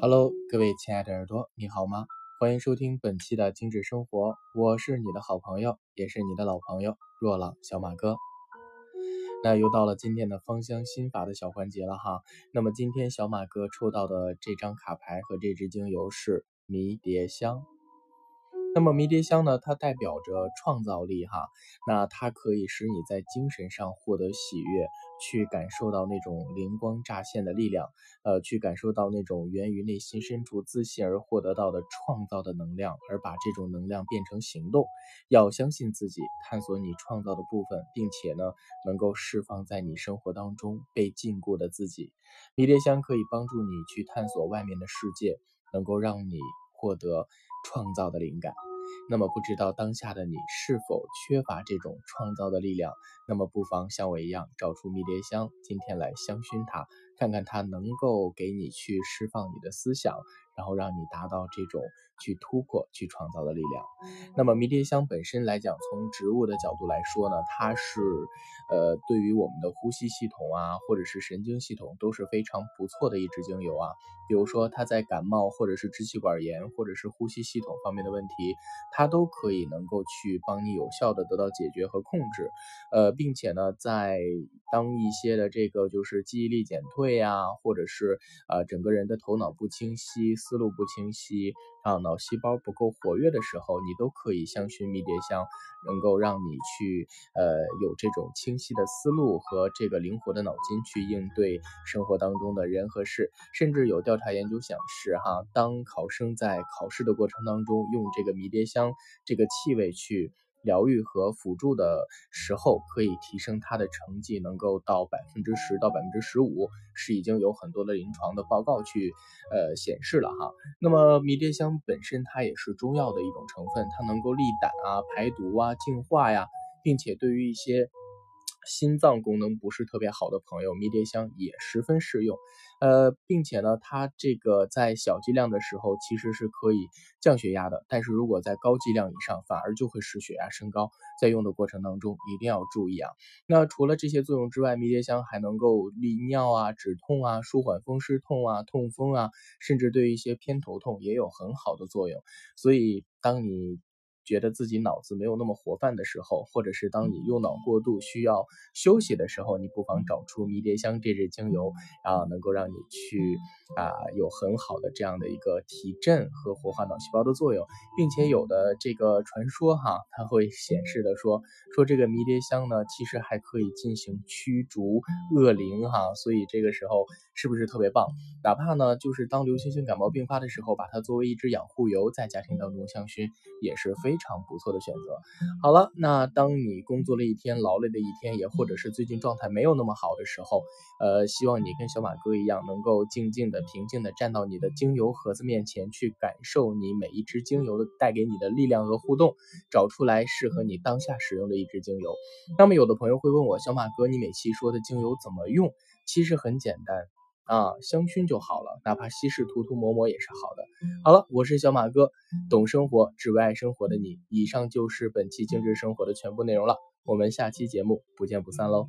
Hello，各位亲爱的耳朵，你好吗？欢迎收听本期的精致生活，我是你的好朋友，也是你的老朋友若朗小马哥。那又到了今天的芳香心法的小环节了哈。那么今天小马哥抽到的这张卡牌和这支精油是迷迭香。那么迷迭香呢，它代表着创造力哈，那它可以使你在精神上获得喜悦，去感受到那种灵光乍现的力量，呃，去感受到那种源于内心深处自信而获得到的创造的能量，而把这种能量变成行动。要相信自己，探索你创造的部分，并且呢，能够释放在你生活当中被禁锢的自己。迷迭香可以帮助你去探索外面的世界，能够让你。获得创造的灵感，那么不知道当下的你是否缺乏这种创造的力量？那么不妨像我一样找出迷迭香，今天来香薰它，看看它能够给你去释放你的思想。然后让你达到这种去突破、去创造的力量。那么迷迭香本身来讲，从植物的角度来说呢，它是呃对于我们的呼吸系统啊，或者是神经系统都是非常不错的一支精油啊。比如说它在感冒或者是支气管炎或者是呼吸系统方面的问题，它都可以能够去帮你有效的得到解决和控制。呃，并且呢，在当一些的这个就是记忆力减退呀，或者是呃整个人的头脑不清晰。思路不清晰啊，脑细胞不够活跃的时候，你都可以香薰迷迭香，能够让你去呃有这种清晰的思路和这个灵活的脑筋去应对生活当中的人和事。甚至有调查研究显示，哈，当考生在考试的过程当中用这个迷迭香这个气味去。疗愈和辅助的时候，可以提升他的成绩，能够到百分之十到百分之十五，是已经有很多的临床的报告去呃显示了哈。那么迷迭香本身它也是中药的一种成分，它能够利胆啊、排毒啊、净化呀，并且对于一些。心脏功能不是特别好的朋友，迷迭香也十分适用。呃，并且呢，它这个在小剂量的时候其实是可以降血压的，但是如果在高剂量以上，反而就会使血压升高。在用的过程当中一定要注意啊。那除了这些作用之外，迷迭香还能够利尿啊、止痛啊、舒缓风湿痛啊、痛风啊，甚至对一些偏头痛也有很好的作用。所以，当你觉得自己脑子没有那么活泛的时候，或者是当你用脑过度需要休息的时候，你不妨找出迷迭香这支精油，啊能够让你去啊有很好的这样的一个提振和活化脑细胞的作用，并且有的这个传说哈，它会显示的说说这个迷迭香呢，其实还可以进行驱逐恶灵哈，所以这个时候是不是特别棒？哪怕呢就是当流行性感冒并发的时候，把它作为一支养护油在家庭当中香薰也是非。非常不错的选择。好了，那当你工作了一天，劳累的一天，也或者是最近状态没有那么好的时候，呃，希望你跟小马哥一样，能够静静的、平静的站到你的精油盒子面前，去感受你每一支精油的带给你的力量和互动，找出来适合你当下使用的一支精油。那么，有的朋友会问我，小马哥，你每期说的精油怎么用？其实很简单。啊，香薰就好了，哪怕稀释涂涂抹抹也是好的。好了，我是小马哥，懂生活，只为爱生活的你。以上就是本期精致生活的全部内容了，我们下期节目不见不散喽。